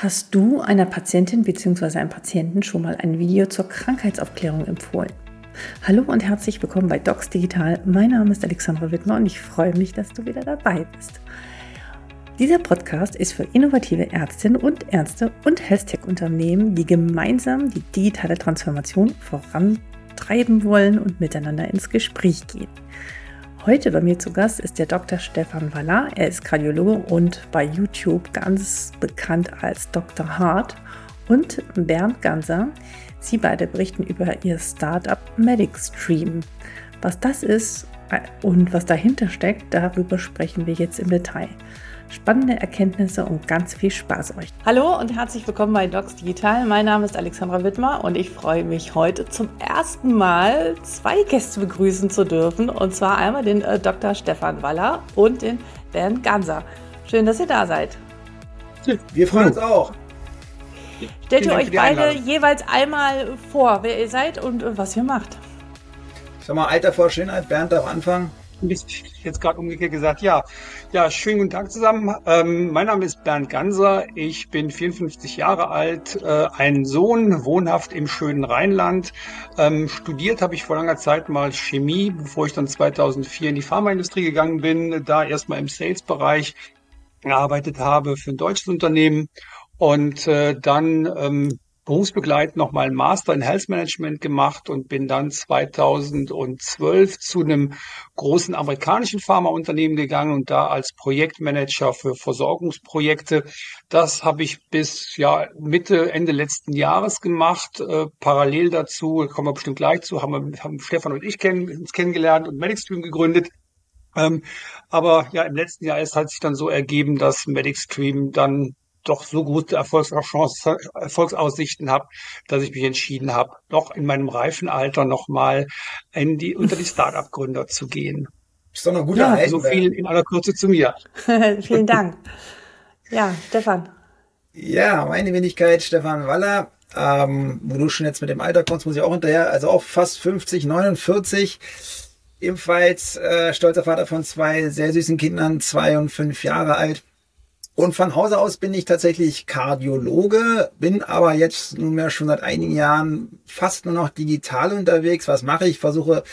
Hast du einer Patientin bzw. einem Patienten schon mal ein Video zur Krankheitsaufklärung empfohlen? Hallo und herzlich willkommen bei Docs Digital. Mein Name ist Alexandra Wittmer und ich freue mich, dass du wieder dabei bist. Dieser Podcast ist für innovative Ärztinnen und Ärzte und Health-Tech-Unternehmen, die gemeinsam die digitale Transformation vorantreiben wollen und miteinander ins Gespräch gehen. Heute bei mir zu Gast ist der Dr. Stefan Waller. Er ist Kardiologe und bei YouTube ganz bekannt als Dr. Hart. Und Bernd Ganser. Sie beide berichten über ihr Startup MedicStream. Was das ist äh, und was dahinter steckt, darüber sprechen wir jetzt im Detail spannende Erkenntnisse und ganz viel Spaß euch. Hallo und herzlich willkommen bei Docs Digital. Mein Name ist Alexandra Wittmer und ich freue mich heute zum ersten Mal zwei Gäste begrüßen zu dürfen. Und zwar einmal den äh, Dr. Stefan Waller und den Bernd Ganser. Schön, dass ihr da seid. Wir freuen uns auch. Stellt ihr euch beide jeweils einmal vor, wer ihr seid und äh, was ihr macht. Sag mal, Alter vor Schönheit, Bernd am Anfang jetzt gerade umgekehrt gesagt, ja. Ja, schönen guten Tag zusammen. Ähm, mein Name ist Bernd Ganser. Ich bin 54 Jahre alt, äh, ein Sohn, wohnhaft im schönen Rheinland. Ähm, studiert habe ich vor langer Zeit mal Chemie, bevor ich dann 2004 in die Pharmaindustrie gegangen bin, da erstmal im Sales-Bereich gearbeitet habe für ein deutsches Unternehmen und äh, dann ähm, berufsbegleitend nochmal einen Master in Health Management gemacht und bin dann 2012 zu einem großen amerikanischen Pharmaunternehmen gegangen und da als Projektmanager für Versorgungsprojekte. Das habe ich bis ja Mitte, Ende letzten Jahres gemacht. Äh, parallel dazu, kommen wir bestimmt gleich zu, haben, wir, haben Stefan und ich kenn, uns kennengelernt und MedicStream gegründet. Ähm, aber ja, im letzten Jahr ist hat sich dann so ergeben, dass MedicStream dann doch so gute Erfolgsaussichten habe, dass ich mich entschieden habe, doch in meinem reifen Alter nochmal in die, unter die Start-up-Gründer zu gehen. Ist doch eine gute ja, So viel in aller Kürze zu mir. Vielen Dank. Ja, Stefan. Ja, meine Wenigkeit, Stefan Waller. Ähm, wo du schon jetzt mit dem Alter kommst, muss ich auch hinterher. Also auch fast 50, 49. Ebenfalls äh, stolzer Vater von zwei sehr süßen Kindern, zwei und fünf Jahre alt. Und von Hause aus bin ich tatsächlich Kardiologe, bin aber jetzt nunmehr schon seit einigen Jahren fast nur noch digital unterwegs. Was mache ich? Versuche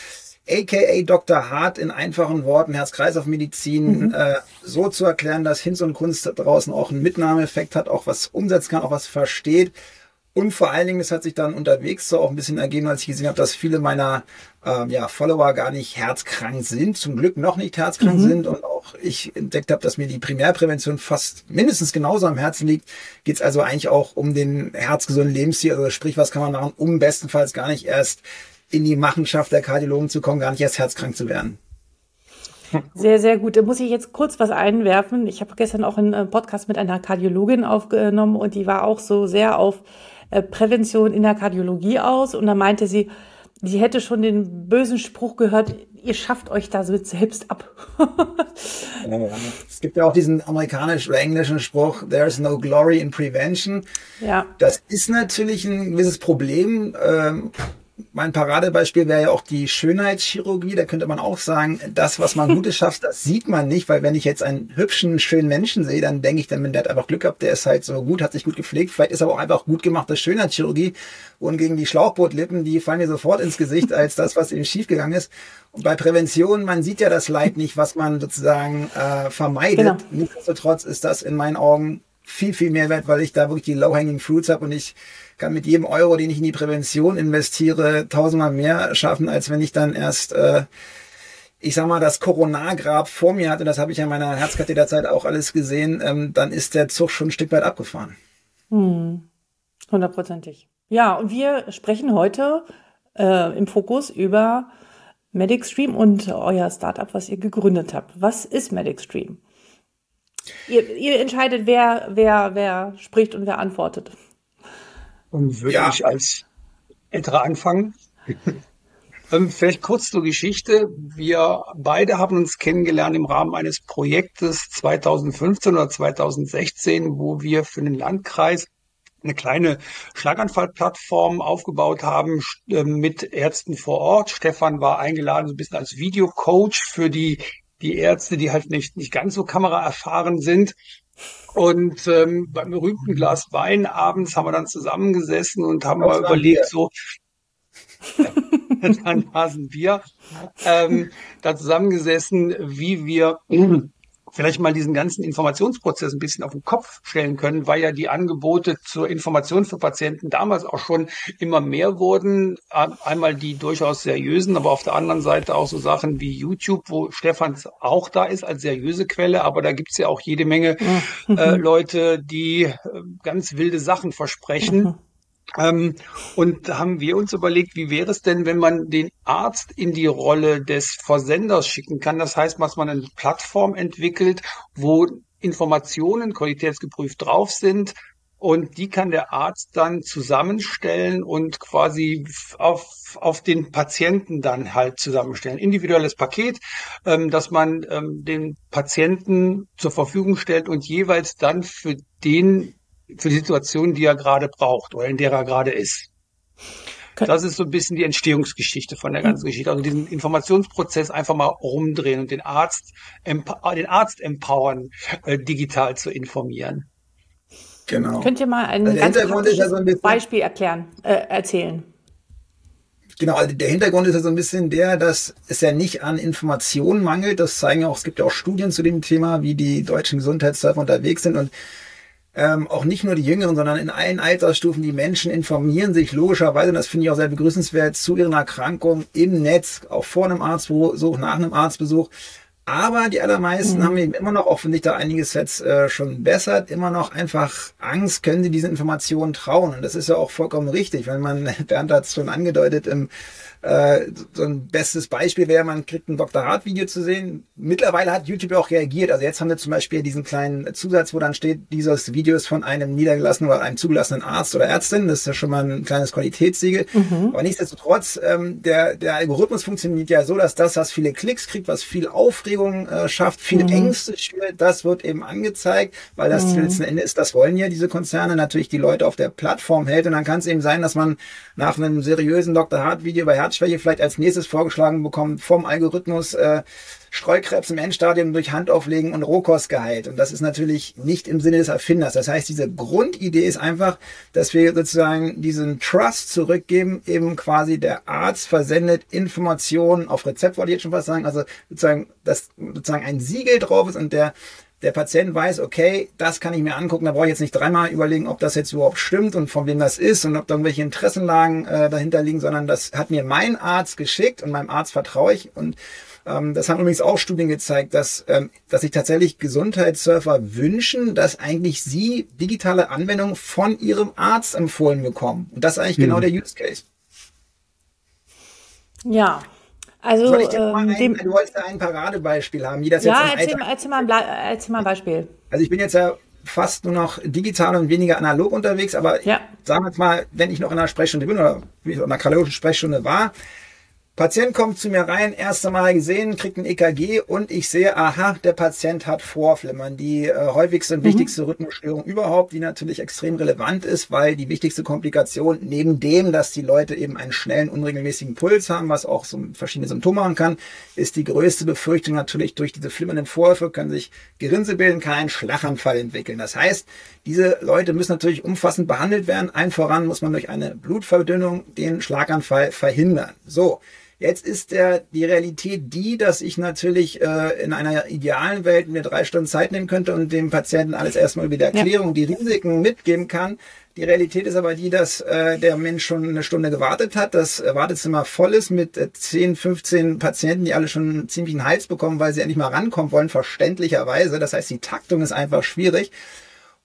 aka Dr. Hart in einfachen Worten Herz-Kreislauf-Medizin mhm. äh, so zu erklären, dass Hinz und Kunst draußen auch einen Mitnahmeeffekt hat, auch was umsetzen kann, auch was versteht. Und vor allen Dingen, das hat sich dann unterwegs so auch ein bisschen ergeben, als ich gesehen habe, dass viele meiner ähm, ja, Follower gar nicht herzkrank sind, zum Glück noch nicht herzkrank mhm. sind und auch ich entdeckt habe, dass mir die Primärprävention fast mindestens genauso am Herzen liegt, geht es also eigentlich auch um den herzgesunden Lebensstil, also sprich, was kann man machen, um bestenfalls gar nicht erst in die Machenschaft der Kardiologen zu kommen, gar nicht erst herzkrank zu werden. Sehr, sehr gut. Da muss ich jetzt kurz was einwerfen. Ich habe gestern auch einen äh, Podcast mit einer Kardiologin aufgenommen und die war auch so sehr auf äh, Prävention in der Kardiologie aus und da meinte sie, sie hätte schon den bösen Spruch gehört, ihr schafft euch da so selbst ab. es gibt ja auch diesen amerikanischen oder englischen Spruch, there's no glory in prevention. Ja. Das ist natürlich ein gewisses Problem. Ähm, mein Paradebeispiel wäre ja auch die Schönheitschirurgie. Da könnte man auch sagen, das, was man Gutes schafft, das sieht man nicht, weil wenn ich jetzt einen hübschen, schönen Menschen sehe, dann denke ich, dann, der hat einfach Glück gehabt, der ist halt so gut, hat sich gut gepflegt. Vielleicht ist aber auch einfach gut gemachte Schönheitschirurgie und gegen die Schlauchbootlippen, die fallen mir sofort ins Gesicht als das, was eben schiefgegangen ist. Und bei Prävention, man sieht ja das Leid nicht, was man sozusagen äh, vermeidet. Genau. Nichtsdestotrotz ist das in meinen Augen viel, viel mehr wert, weil ich da wirklich die low-hanging fruits habe und ich kann mit jedem Euro, den ich in die Prävention investiere, tausendmal mehr schaffen, als wenn ich dann erst, äh, ich sag mal, das Coronargrab vor mir hatte, das habe ich ja in meiner Herzkatheterzeit auch alles gesehen, ähm, dann ist der Zug schon ein Stück weit abgefahren. Hm. Hundertprozentig. Ja, und wir sprechen heute äh, im Fokus über MedicStream und euer Startup, was ihr gegründet habt. Was ist MedicStream? Ihr, ihr entscheidet, wer, wer, wer spricht und wer antwortet. Und würde ja. ich als älterer anfangen? ähm, vielleicht kurz zur Geschichte. Wir beide haben uns kennengelernt im Rahmen eines Projektes 2015 oder 2016, wo wir für den Landkreis eine kleine Schlaganfallplattform aufgebaut haben äh, mit Ärzten vor Ort. Stefan war eingeladen, so ein bisschen als Videocoach für die, die Ärzte, die halt nicht, nicht ganz so kameraerfahren sind. Und ähm, beim berühmten Glas Wein abends haben wir dann zusammengesessen und haben mal überlegt, so ein Hasenbier, ähm, da zusammengesessen, wie wir vielleicht mal diesen ganzen Informationsprozess ein bisschen auf den Kopf stellen können, weil ja die Angebote zur Information für Patienten damals auch schon immer mehr wurden. Einmal die durchaus seriösen, aber auf der anderen Seite auch so Sachen wie YouTube, wo Stefan auch da ist als seriöse Quelle, aber da gibt's ja auch jede Menge äh, Leute, die äh, ganz wilde Sachen versprechen. Ähm, und da haben wir uns überlegt, wie wäre es denn, wenn man den Arzt in die Rolle des Versenders schicken kann? Das heißt, dass man eine Plattform entwickelt, wo Informationen qualitätsgeprüft drauf sind, und die kann der Arzt dann zusammenstellen und quasi auf, auf den Patienten dann halt zusammenstellen. Individuelles Paket, ähm, dass man ähm, den Patienten zur Verfügung stellt und jeweils dann für den für die Situation, die er gerade braucht oder in der er gerade ist. Das ist so ein bisschen die Entstehungsgeschichte von der ganzen Geschichte. Also diesen Informationsprozess einfach mal rumdrehen und den Arzt, den Arzt empowern, äh, digital zu informieren. Genau. Könnt ihr mal ein, also ganz ja so ein Beispiel erklären, äh, erzählen? Genau, also der Hintergrund ist ja so ein bisschen der, dass es ja nicht an Informationen mangelt. Das zeigen auch, es gibt ja auch Studien zu dem Thema, wie die deutschen Gesundheitsserver unterwegs sind und ähm, auch nicht nur die Jüngeren, sondern in allen Altersstufen die Menschen informieren sich logischerweise, und das finde ich auch sehr begrüßenswert, zu ihren Erkrankungen im Netz, auch vor einem Arztbesuch, nach einem Arztbesuch. Aber die allermeisten mhm. haben eben immer noch, auch finde ich da einiges jetzt äh, schon bessert, immer noch einfach Angst, können sie diesen Informationen trauen. Und das ist ja auch vollkommen richtig, wenn man, Bernd hat es schon angedeutet, im äh, so ein bestes Beispiel wäre, man kriegt ein Dr. Hart Video zu sehen. Mittlerweile hat YouTube auch reagiert. Also jetzt haben wir zum Beispiel diesen kleinen Zusatz, wo dann steht, dieses Video ist von einem niedergelassenen oder einem zugelassenen Arzt oder Ärztin. Das ist ja schon mal ein kleines Qualitätssiegel. Mhm. Aber nichtsdestotrotz, ähm, der, der Algorithmus funktioniert ja so, dass das, was viele Klicks kriegt, was viel Aufregung äh, schafft, viele mhm. Ängste schürt, das wird eben angezeigt, weil das mhm. letzten Endes ist, das wollen ja diese Konzerne natürlich die Leute auf der Plattform hält. Und dann kann es eben sein, dass man nach einem seriösen Dr. Hart Video bei Herz Herzschwäche vielleicht als nächstes vorgeschlagen bekommen vom Algorithmus äh, Streukrebs im Endstadium durch Handauflegen und Rohkost geheilt. Und das ist natürlich nicht im Sinne des Erfinders. Das heißt, diese Grundidee ist einfach, dass wir sozusagen diesen Trust zurückgeben, eben quasi der Arzt versendet Informationen auf Rezept, wollte ich jetzt schon fast sagen, also sozusagen, dass sozusagen ein Siegel drauf ist und der der Patient weiß, okay, das kann ich mir angucken, da brauche ich jetzt nicht dreimal überlegen, ob das jetzt überhaupt stimmt und von wem das ist und ob da irgendwelche Interessenlagen äh, dahinter liegen, sondern das hat mir mein Arzt geschickt und meinem Arzt vertraue ich und das haben übrigens auch Studien gezeigt, dass, ähm, dass sich tatsächlich Gesundheitssurfer wünschen, dass eigentlich sie digitale Anwendungen von ihrem Arzt empfohlen bekommen. Und das ist eigentlich genau hm. genau der Use Case. Ja, also, Soll ich dir mal ähm, ein, dem, du wolltest ja ein Paradebeispiel haben, wie das ja, jetzt erzähl, mal, erzähl, mal ein, erzähl mal ein Beispiel. Also ich bin jetzt ja fast nur noch digital und weniger analog unterwegs, aber ja. sagen wir jetzt mal, wenn ich noch in einer Sprechstunde bin oder in einer kardiologischen Sprechstunde war, Patient kommt zu mir rein, erste Mal gesehen, kriegt ein EKG und ich sehe, aha, der Patient hat Vorflimmern. Die äh, häufigste und mhm. wichtigste Rhythmusstörung überhaupt, die natürlich extrem relevant ist, weil die wichtigste Komplikation neben dem, dass die Leute eben einen schnellen, unregelmäßigen Puls haben, was auch so verschiedene Symptome machen kann, ist die größte Befürchtung natürlich durch diese flimmernden Vorwürfe können sich Gerinse bilden, kann ein Schlaganfall entwickeln. Das heißt, diese Leute müssen natürlich umfassend behandelt werden. Ein voran muss man durch eine Blutverdünnung den Schlaganfall verhindern. So. Jetzt ist der, die Realität die, dass ich natürlich äh, in einer idealen Welt mir drei Stunden Zeit nehmen könnte und dem Patienten alles erstmal über die Erklärung, ja. die Risiken mitgeben kann. Die Realität ist aber die, dass äh, der Mensch schon eine Stunde gewartet hat, das Wartezimmer voll ist mit äh, 10, 15 Patienten, die alle schon ziemlich einen Hals bekommen, weil sie endlich mal rankommen wollen, verständlicherweise. Das heißt, die Taktung ist einfach schwierig.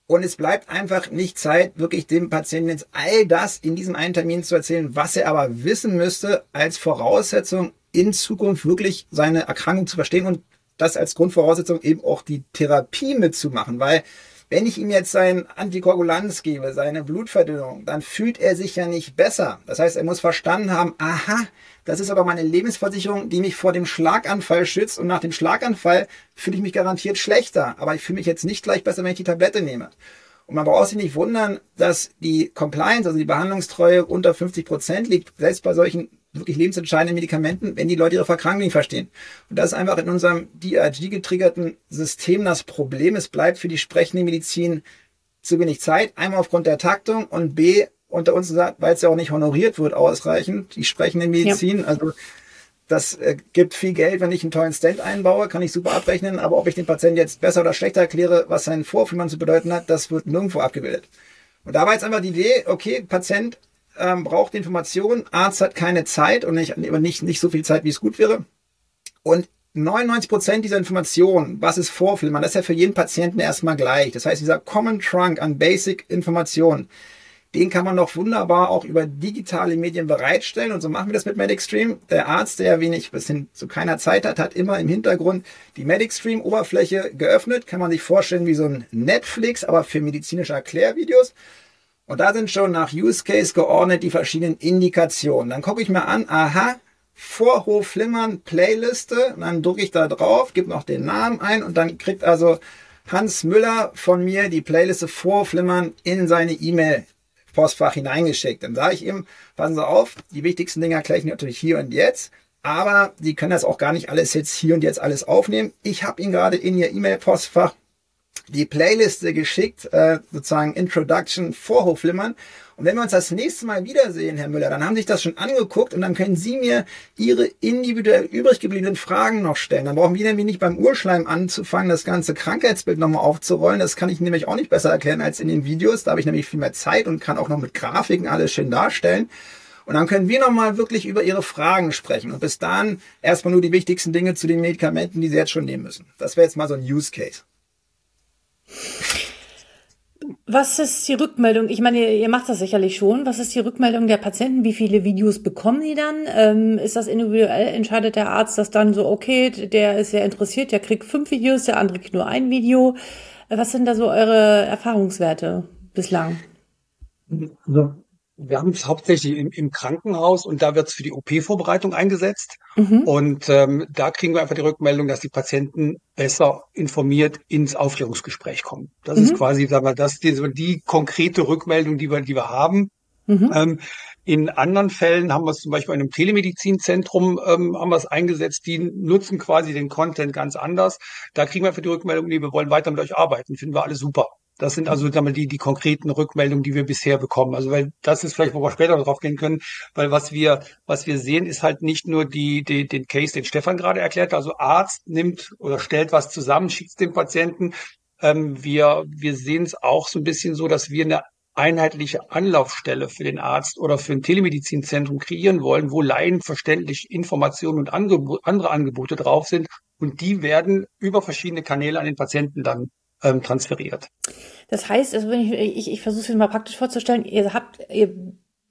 Und es bleibt einfach nicht Zeit, wirklich dem Patienten jetzt all das in diesem einen Termin zu erzählen, was er aber wissen müsste als Voraussetzung in Zukunft wirklich seine Erkrankung zu verstehen und das als Grundvoraussetzung eben auch die Therapie mitzumachen, weil wenn ich ihm jetzt sein Antikoagulanz gebe, seine Blutverdünnung, dann fühlt er sich ja nicht besser. Das heißt, er muss verstanden haben, aha, das ist aber meine Lebensversicherung, die mich vor dem Schlaganfall schützt und nach dem Schlaganfall fühle ich mich garantiert schlechter. Aber ich fühle mich jetzt nicht gleich besser, wenn ich die Tablette nehme. Und man braucht sich nicht wundern, dass die Compliance, also die Behandlungstreue unter 50 Prozent liegt, selbst bei solchen wirklich lebensentscheidenden Medikamenten, wenn die Leute ihre Verkrankung nicht verstehen. Und das ist einfach in unserem DRG-getriggerten System das Problem. Es bleibt für die sprechende Medizin zu wenig Zeit. Einmal aufgrund der Taktung und B, unter uns gesagt, weil es ja auch nicht honoriert wird ausreichend, die sprechende Medizin. Ja. Also das äh, gibt viel Geld, wenn ich einen tollen Stand einbaue, kann ich super abrechnen, aber ob ich den Patienten jetzt besser oder schlechter erkläre, was sein Vorfühlmann zu bedeuten hat, das wird nirgendwo abgebildet. Und da war jetzt einfach die Idee, okay, Patient ähm, braucht Informationen, Arzt hat keine Zeit und nicht, nicht, nicht so viel Zeit, wie es gut wäre. Und 99 Prozent dieser Informationen, was ist Vorfilmern, das ist ja für jeden Patienten erstmal gleich. Das heißt, dieser Common Trunk an Basic Informationen, den kann man doch wunderbar auch über digitale Medien bereitstellen. Und so machen wir das mit MedicStream. Der Arzt, der wenig bis hin zu keiner Zeit hat, hat immer im Hintergrund die MedicStream-Oberfläche geöffnet. Kann man sich vorstellen wie so ein Netflix, aber für medizinische Erklärvideos. Und da sind schon nach Use Case geordnet die verschiedenen Indikationen. Dann gucke ich mir an, aha, Vorhofflimmern Playliste. Und dann drücke ich da drauf, gebe noch den Namen ein und dann kriegt also Hans Müller von mir die Playliste Vorflimmern in seine E-Mail Postfach hineingeschickt. Dann sage ich ihm, passen Sie auf, die wichtigsten Dinge erkläre ich natürlich hier und jetzt. Aber Sie können das auch gar nicht alles jetzt hier und jetzt alles aufnehmen. Ich habe Ihnen gerade in Ihr E-Mail-Postfach die Playliste geschickt, äh, sozusagen Introduction Vorhofflimmern. Und wenn wir uns das nächste Mal wiedersehen, Herr Müller, dann haben Sie sich das schon angeguckt und dann können Sie mir Ihre individuell übrig gebliebenen Fragen noch stellen. Dann brauchen wir nämlich nicht beim Urschleim anzufangen, das ganze Krankheitsbild nochmal aufzurollen. Das kann ich nämlich auch nicht besser erklären als in den Videos. Da habe ich nämlich viel mehr Zeit und kann auch noch mit Grafiken alles schön darstellen. Und dann können wir nochmal wirklich über Ihre Fragen sprechen. Und bis dahin erstmal nur die wichtigsten Dinge zu den Medikamenten, die Sie jetzt schon nehmen müssen. Das wäre jetzt mal so ein Use Case. Was ist die Rückmeldung? Ich meine, ihr macht das sicherlich schon. Was ist die Rückmeldung der Patienten? Wie viele Videos bekommen die dann? Ähm, ist das individuell? Entscheidet der Arzt das dann so, okay, der ist sehr interessiert, der kriegt fünf Videos, der andere kriegt nur ein Video. Was sind da so eure Erfahrungswerte bislang? Also wir haben es hauptsächlich im, im, Krankenhaus und da wird es für die OP-Vorbereitung eingesetzt. Mhm. Und ähm, da kriegen wir einfach die Rückmeldung, dass die Patienten besser informiert ins Aufklärungsgespräch kommen. Das mhm. ist quasi, sagen wir, das die, die konkrete Rückmeldung, die wir, die wir haben. Mhm. Ähm, in anderen Fällen haben wir es zum Beispiel in einem Telemedizinzentrum ähm, haben wir es eingesetzt. Die nutzen quasi den Content ganz anders. Da kriegen wir einfach die Rückmeldung, nee, wir wollen weiter mit euch arbeiten. Finden wir alles super. Das sind also sagen wir, die, die konkreten Rückmeldungen, die wir bisher bekommen. Also weil das ist vielleicht, wo wir später darauf gehen können, weil was wir, was wir sehen, ist halt nicht nur die, die, den Case, den Stefan gerade erklärt. Also Arzt nimmt oder stellt was zusammen, schickt es dem Patienten. Ähm, wir, wir sehen es auch so ein bisschen so, dass wir eine einheitliche Anlaufstelle für den Arzt oder für ein Telemedizinzentrum kreieren wollen, wo laienverständlich Informationen und andere Angebote drauf sind. Und die werden über verschiedene Kanäle an den Patienten dann ähm, transferiert. Das heißt, also wenn ich, ich, ich versuche es mal praktisch vorzustellen, ihr habt, ihr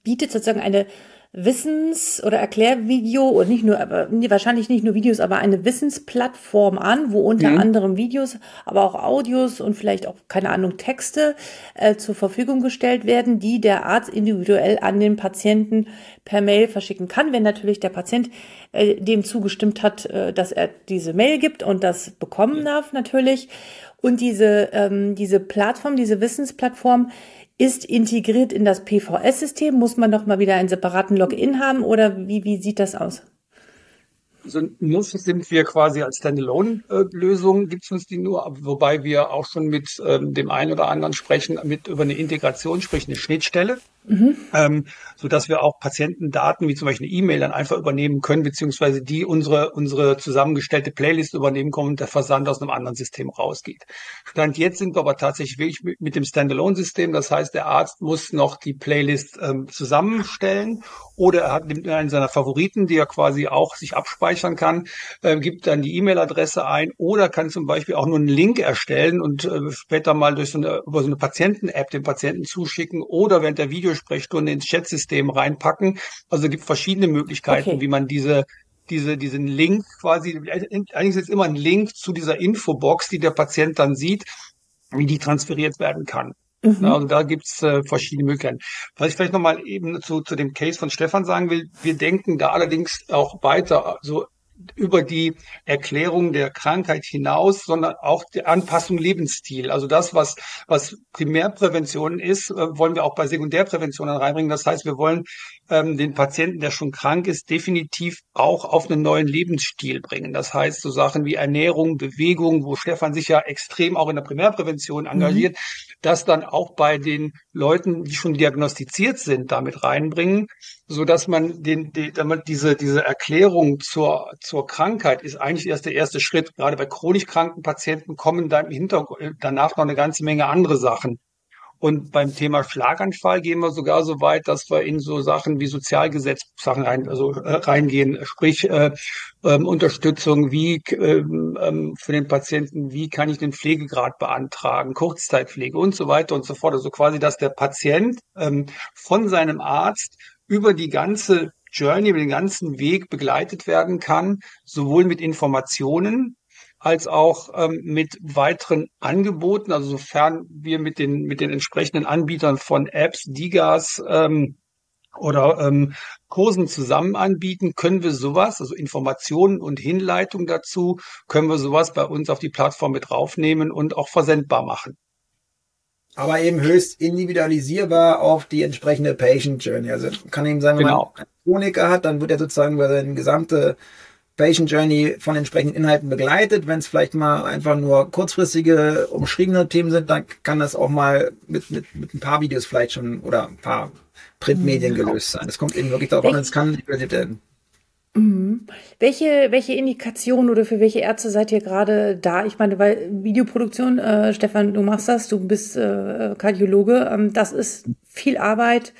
bietet sozusagen eine Wissens- oder Erklärvideo und nicht nur, aber wahrscheinlich nicht nur Videos, aber eine Wissensplattform an, wo unter mhm. anderem Videos, aber auch Audios und vielleicht auch, keine Ahnung, Texte äh, zur Verfügung gestellt werden, die der Arzt individuell an den Patienten per Mail verschicken kann, wenn natürlich der Patient äh, dem zugestimmt hat, äh, dass er diese Mail gibt und das bekommen darf natürlich. Und diese, ähm, diese Plattform, diese Wissensplattform ist integriert in das PVS-System. Muss man noch mal wieder einen separaten Login haben oder wie, wie sieht das aus? Also nur sind wir quasi als Standalone-Lösung, gibt es uns die nur, wobei wir auch schon mit ähm, dem einen oder anderen sprechen, mit über eine Integration, sprich eine Schnittstelle mhm. ähm, so dass wir auch Patientendaten wie zum Beispiel eine E-Mail dann einfach übernehmen können, beziehungsweise die unsere, unsere zusammengestellte Playlist übernehmen können und der Versand aus einem anderen System rausgeht. Stand jetzt sind wir aber tatsächlich wirklich mit, dem Standalone-System. Das heißt, der Arzt muss noch die Playlist ähm, zusammenstellen oder er hat nimmt einen seiner Favoriten, die er quasi auch sich abspeichern kann, äh, gibt dann die E-Mail-Adresse ein oder kann zum Beispiel auch nur einen Link erstellen und äh, später mal durch so eine, über so eine Patienten-App dem Patienten zuschicken oder während der Video Videosprechstunde ins Chatsystem reinpacken. Also es gibt verschiedene Möglichkeiten, okay. wie man diese diese, diesen Link quasi, eigentlich ist jetzt immer ein Link zu dieser Infobox, die der Patient dann sieht, wie die transferiert werden kann. Mhm. Also da gibt's äh, verschiedene Möglichkeiten. Was ich vielleicht nochmal eben zu, zu dem Case von Stefan sagen will, wir denken da allerdings auch weiter. Also über die Erklärung der Krankheit hinaus, sondern auch die Anpassung Lebensstil. Also das, was, was Primärprävention ist, äh, wollen wir auch bei Sekundärprävention reinbringen. Das heißt, wir wollen ähm, den Patienten, der schon krank ist, definitiv auch auf einen neuen Lebensstil bringen. Das heißt, so Sachen wie Ernährung, Bewegung, wo Stefan sich ja extrem auch in der Primärprävention mhm. engagiert, mhm. das dann auch bei den Leuten, die schon diagnostiziert sind, damit reinbringen, so dass man den, die, damit diese, diese Erklärung zur, zur Krankheit ist eigentlich erst der erste Schritt. Gerade bei chronisch kranken Patienten kommen dann Hintergrund danach noch eine ganze Menge andere Sachen. Und beim Thema Schlaganfall gehen wir sogar so weit, dass wir in so Sachen wie Sozialgesetzsachen rein, also äh, reingehen, sprich äh, ähm, Unterstützung, wie ähm, ähm, für den Patienten, wie kann ich den Pflegegrad beantragen, Kurzzeitpflege und so weiter und so fort. Also quasi, dass der Patient ähm, von seinem Arzt über die ganze Journey, über den ganzen Weg begleitet werden kann, sowohl mit Informationen, als auch ähm, mit weiteren Angeboten, also sofern wir mit den, mit den entsprechenden Anbietern von Apps, Digas ähm, oder ähm, Kursen zusammen anbieten, können wir sowas, also Informationen und Hinleitung dazu, können wir sowas bei uns auf die Plattform mit draufnehmen und auch versendbar machen. Aber eben höchst individualisierbar auf die entsprechende Patient Journey. Also kann eben sagen, wenn genau. man einen Chroniker hat, dann wird er sozusagen über seine gesamte Patient Journey von entsprechenden Inhalten begleitet. Wenn es vielleicht mal einfach nur kurzfristige, umschriebene Themen sind, dann kann das auch mal mit, mit, mit ein paar Videos vielleicht schon oder ein paar Printmedien mhm. gelöst sein. Das kommt eben wirklich darauf an, es kann werden. Mhm. Welche, welche Indikationen oder für welche Ärzte seid ihr gerade da? Ich meine, weil Videoproduktion, äh, Stefan, du machst das, du bist äh, Kardiologe, ähm, das ist viel Arbeit,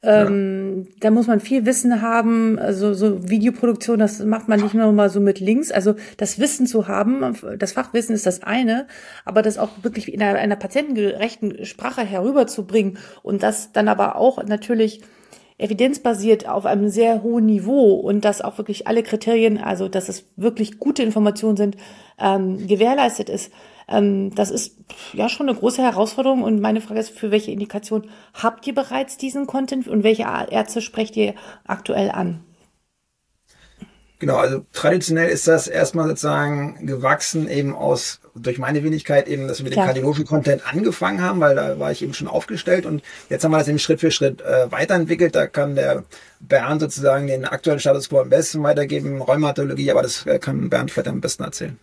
ähm, ja. Da muss man viel Wissen haben. Also so Videoproduktion, das macht man nicht nur mal so mit Links. Also das Wissen zu haben, das Fachwissen ist das eine, aber das auch wirklich in einer, einer patientengerechten Sprache herüberzubringen und das dann aber auch natürlich evidenzbasiert auf einem sehr hohen Niveau und dass auch wirklich alle Kriterien, also dass es wirklich gute Informationen sind, ähm, gewährleistet ist. Ähm, das ist ja schon eine große Herausforderung. Und meine Frage ist, für welche Indikation habt ihr bereits diesen Content und welche Ärzte sprecht ihr aktuell an? Genau, also traditionell ist das erstmal sozusagen gewachsen eben aus, durch meine Wenigkeit eben, dass wir mit Klar. dem kardiologischen Content angefangen haben, weil da war ich eben schon aufgestellt und jetzt haben wir das eben Schritt für Schritt äh, weiterentwickelt. Da kann der Bernd sozusagen den aktuellen Status quo am besten weitergeben, Rheumatologie, aber das äh, kann Bernd vielleicht am besten erzählen.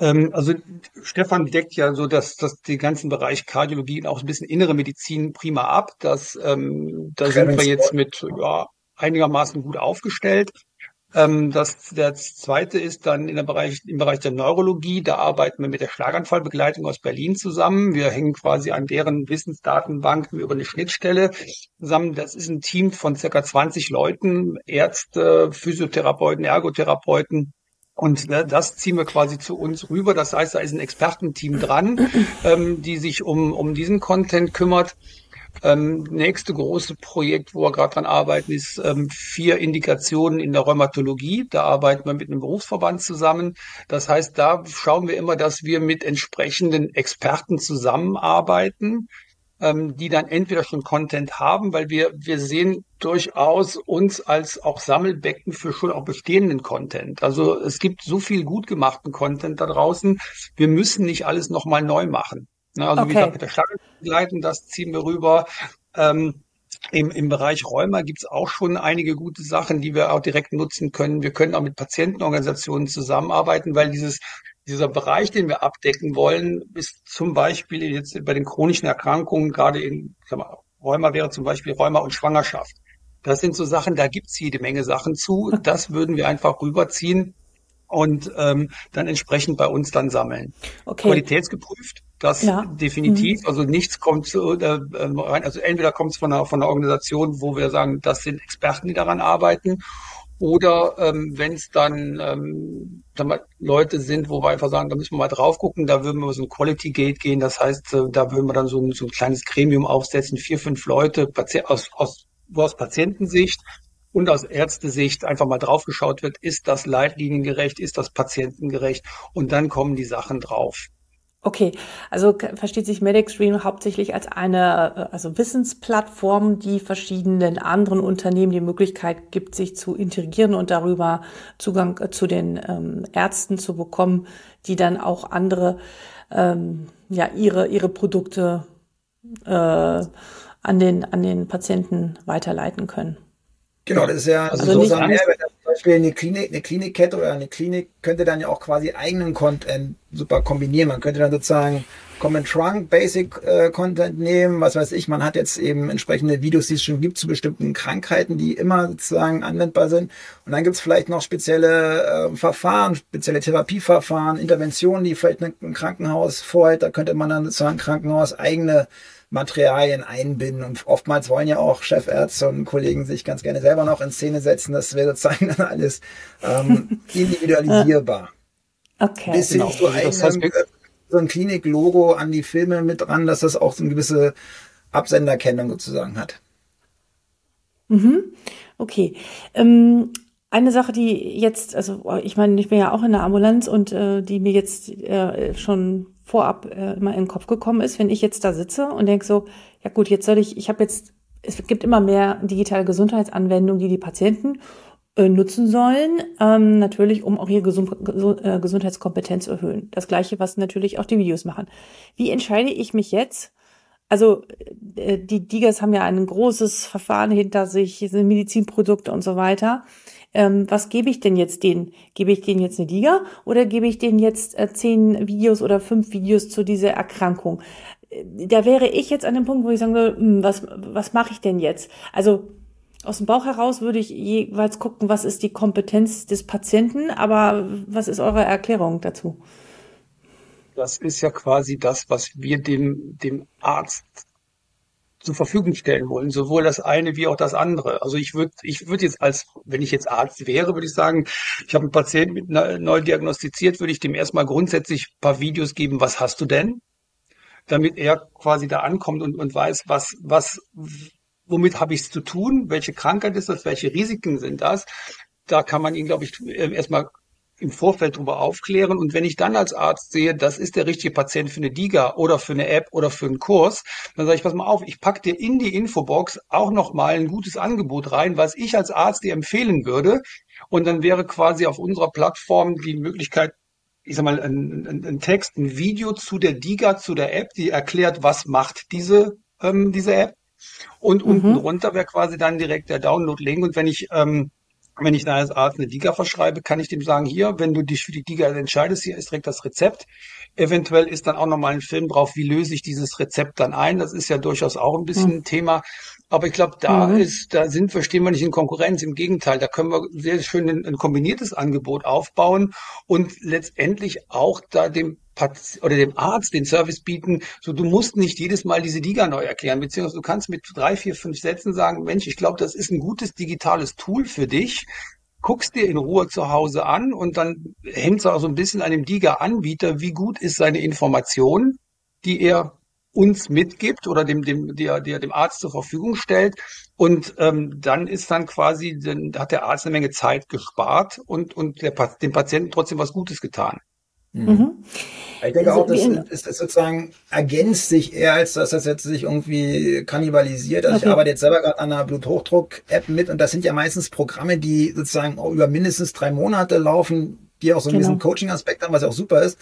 Ähm, also Stefan deckt ja so dass das den ganzen Bereich Kardiologie und auch ein bisschen innere Medizin prima ab. Das, ähm, da sind wir jetzt mit ja, einigermaßen gut aufgestellt. Ähm, das, der zweite ist dann in der Bereich, im Bereich der Neurologie. Da arbeiten wir mit der Schlaganfallbegleitung aus Berlin zusammen. Wir hängen quasi an deren Wissensdatenbanken über eine Schnittstelle zusammen. Das ist ein Team von circa 20 Leuten, Ärzte, Physiotherapeuten, Ergotherapeuten, und ne, das ziehen wir quasi zu uns rüber. Das heißt, da ist ein Expertenteam dran, ähm, die sich um, um diesen Content kümmert. Ähm, nächste große Projekt, wo wir gerade dran arbeiten, ist ähm, vier Indikationen in der Rheumatologie. Da arbeiten wir mit einem Berufsverband zusammen. Das heißt, da schauen wir immer, dass wir mit entsprechenden Experten zusammenarbeiten, ähm, die dann entweder schon Content haben, weil wir, wir sehen durchaus uns als auch Sammelbecken für schon auch bestehenden Content. Also es gibt so viel gut gemachten Content da draußen. Wir müssen nicht alles nochmal neu machen. Ne, also okay. wie gesagt, mit der Schlange begleiten, das ziehen wir rüber. Ähm, im, Im Bereich Rheuma gibt's auch schon einige gute Sachen, die wir auch direkt nutzen können. Wir können auch mit Patientenorganisationen zusammenarbeiten, weil dieses dieser Bereich, den wir abdecken wollen, ist zum Beispiel jetzt bei den chronischen Erkrankungen, gerade in mal, Rheuma wäre zum Beispiel Rheuma und Schwangerschaft. Das sind so Sachen, da gibt's jede Menge Sachen zu. Das würden wir einfach rüberziehen und ähm, dann entsprechend bei uns dann sammeln. Okay. Qualitätsgeprüft, das ja. definitiv. Mhm. Also nichts kommt zu, äh, rein. Also entweder kommt es von einer, von einer Organisation, wo wir sagen, das sind Experten, die daran arbeiten, oder ähm, wenn es dann ähm, Leute sind, wo wir einfach sagen, da müssen wir mal drauf gucken, da würden wir so ein Quality Gate gehen. Das heißt, äh, da würden wir dann so ein, so ein kleines Gremium aufsetzen, vier, fünf Leute aus, aus, wo aus Patientensicht und aus Ärztesicht einfach mal draufgeschaut wird, ist das leitliniengerecht, ist das patientengerecht und dann kommen die Sachen drauf. Okay, also versteht sich MedExtreme hauptsächlich als eine äh, also Wissensplattform, die verschiedenen anderen Unternehmen die Möglichkeit gibt, sich zu integrieren und darüber Zugang äh, zu den ähm, Ärzten zu bekommen, die dann auch andere ähm, ja ihre ihre Produkte äh, an den, an den Patienten weiterleiten können. Genau, das ist ja also sozusagen Mehrwert. Zum Beispiel eine Klinik, eine Klinikkette oder eine Klinik könnte dann ja auch quasi eigenen Content super kombinieren. Man könnte dann sozusagen Common Trunk Basic äh, Content nehmen, was weiß ich. Man hat jetzt eben entsprechende Videos, die es schon gibt zu bestimmten Krankheiten, die immer sozusagen anwendbar sind. Und dann gibt es vielleicht noch spezielle äh, Verfahren, spezielle Therapieverfahren, Interventionen, die vielleicht ein Krankenhaus vorhält. Da könnte man dann sozusagen Krankenhaus eigene Materialien einbinden. Und oftmals wollen ja auch Chefärzte und Kollegen sich ganz gerne selber noch in Szene setzen. Das wäre sozusagen dann alles ähm, individualisierbar. Okay. Bis genau. also das heißt, so ein Klinik-Logo an die Filme mit dran, dass das auch so eine gewisse Absenderkennung sozusagen hat. Mhm. Okay. Ähm, eine Sache, die jetzt, also ich meine, ich bin ja auch in der Ambulanz und äh, die mir jetzt äh, schon vorab äh, immer in den Kopf gekommen ist, wenn ich jetzt da sitze und denke so, ja gut, jetzt soll ich, ich habe jetzt, es gibt immer mehr digitale Gesundheitsanwendungen, die die Patienten äh, nutzen sollen, ähm, natürlich, um auch ihre Gesund äh, Gesundheitskompetenz zu erhöhen. Das gleiche, was natürlich auch die Videos machen. Wie entscheide ich mich jetzt? Also äh, die Digas haben ja ein großes Verfahren hinter sich, sind Medizinprodukte und so weiter ähm, was gebe ich denn jetzt denen? Gebe ich denen jetzt eine Liga oder gebe ich denen jetzt äh, zehn Videos oder fünf Videos zu dieser Erkrankung? Äh, da wäre ich jetzt an dem Punkt, wo ich sagen würde, hm, was, was mache ich denn jetzt? Also aus dem Bauch heraus würde ich jeweils gucken, was ist die Kompetenz des Patienten, aber was ist eure Erklärung dazu? Das ist ja quasi das, was wir dem, dem Arzt zur Verfügung stellen wollen, sowohl das eine wie auch das andere. Also ich würde, ich würde jetzt als, wenn ich jetzt Arzt wäre, würde ich sagen, ich habe einen Patienten mit neu diagnostiziert, würde ich dem erstmal grundsätzlich paar Videos geben, was hast du denn? Damit er quasi da ankommt und, und weiß, was, was, womit habe ich es zu tun, welche Krankheit ist das, welche Risiken sind das. Da kann man ihn, glaube ich, erstmal im Vorfeld darüber aufklären. Und wenn ich dann als Arzt sehe, das ist der richtige Patient für eine Diga oder für eine App oder für einen Kurs, dann sage ich, pass mal auf, ich packe dir in die Infobox auch nochmal ein gutes Angebot rein, was ich als Arzt dir empfehlen würde. Und dann wäre quasi auf unserer Plattform die Möglichkeit, ich sag mal, ein, ein, ein Text, ein Video zu der Diga, zu der App, die erklärt, was macht diese, ähm, diese App. Und mhm. unten runter wäre quasi dann direkt der Download-Link. Und wenn ich ähm, wenn ich da als Arzt eine Diga verschreibe, kann ich dem sagen, hier, wenn du dich für die Diga entscheidest, hier ist direkt das Rezept. Eventuell ist dann auch nochmal ein Film drauf, wie löse ich dieses Rezept dann ein. Das ist ja durchaus auch ein bisschen ein Thema. Aber ich glaube, da mhm. ist, da sind wir, stehen wir nicht in Konkurrenz. Im Gegenteil, da können wir sehr schön ein, ein kombiniertes Angebot aufbauen und letztendlich auch da dem oder dem Arzt den Service bieten, so du musst nicht jedes Mal diese Liga neu erklären, beziehungsweise du kannst mit drei, vier, fünf Sätzen sagen, Mensch, ich glaube, das ist ein gutes digitales Tool für dich. Guckst dir in Ruhe zu Hause an und dann hängt es auch so ein bisschen an dem Liga-Anbieter, wie gut ist seine Information, die er uns mitgibt oder dem, dem, der, der dem Arzt zur Verfügung stellt. Und ähm, dann ist dann quasi, dann hat der Arzt eine Menge Zeit gespart und, und der, dem Patienten trotzdem was Gutes getan. Mhm. mhm. Ich denke also, auch, das, ist, das sozusagen ergänzt sich eher, als dass das jetzt sich irgendwie kannibalisiert. Also okay. ich arbeite jetzt selber gerade an einer Bluthochdruck-App mit und das sind ja meistens Programme, die sozusagen über mindestens drei Monate laufen, die auch so genau. Coaching-Aspekt haben, was ja auch super ist.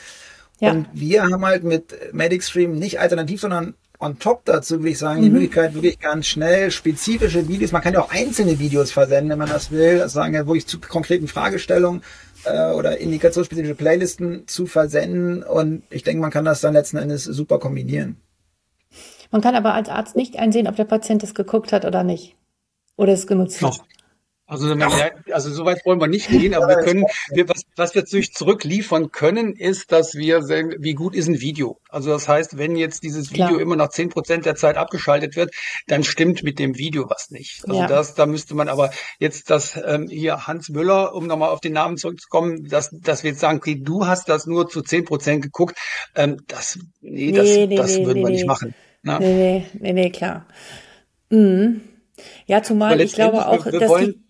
Ja. Und wir haben halt mit MedicStream nicht alternativ, sondern on top dazu, würde ich sagen, mhm. die Möglichkeit, wirklich ganz schnell spezifische Videos, man kann ja auch einzelne Videos versenden, wenn man das will, das sagen ja wirklich zu konkreten Fragestellungen äh, oder indikationsspezifische Playlisten zu versenden. Und ich denke, man kann das dann letzten Endes super kombinieren. Man kann aber als Arzt nicht einsehen, ob der Patient es geguckt hat oder nicht. Oder es genutzt hat. Also, also so weit wollen wir nicht gehen, aber wir können, wir, was, was wir natürlich zurückliefern können, ist, dass wir sehen, wie gut ist ein Video. Also das heißt, wenn jetzt dieses Video Klar. immer nach zehn Prozent der Zeit abgeschaltet wird, dann stimmt mit dem Video was nicht. Also ja. das, da müsste man aber jetzt das ähm, hier Hans Müller, um nochmal auf den Namen zurückzukommen, dass, dass wir jetzt sagen, okay, du hast das nur zu zehn Prozent geguckt, ähm, das, nee, das, nee, nee, das nee, würden wir nicht machen. Na? Ne? Nee, nee, nee, nee, klar. Mhm. Ja, zumal ich glaube auch, wir, wir dass wollen, die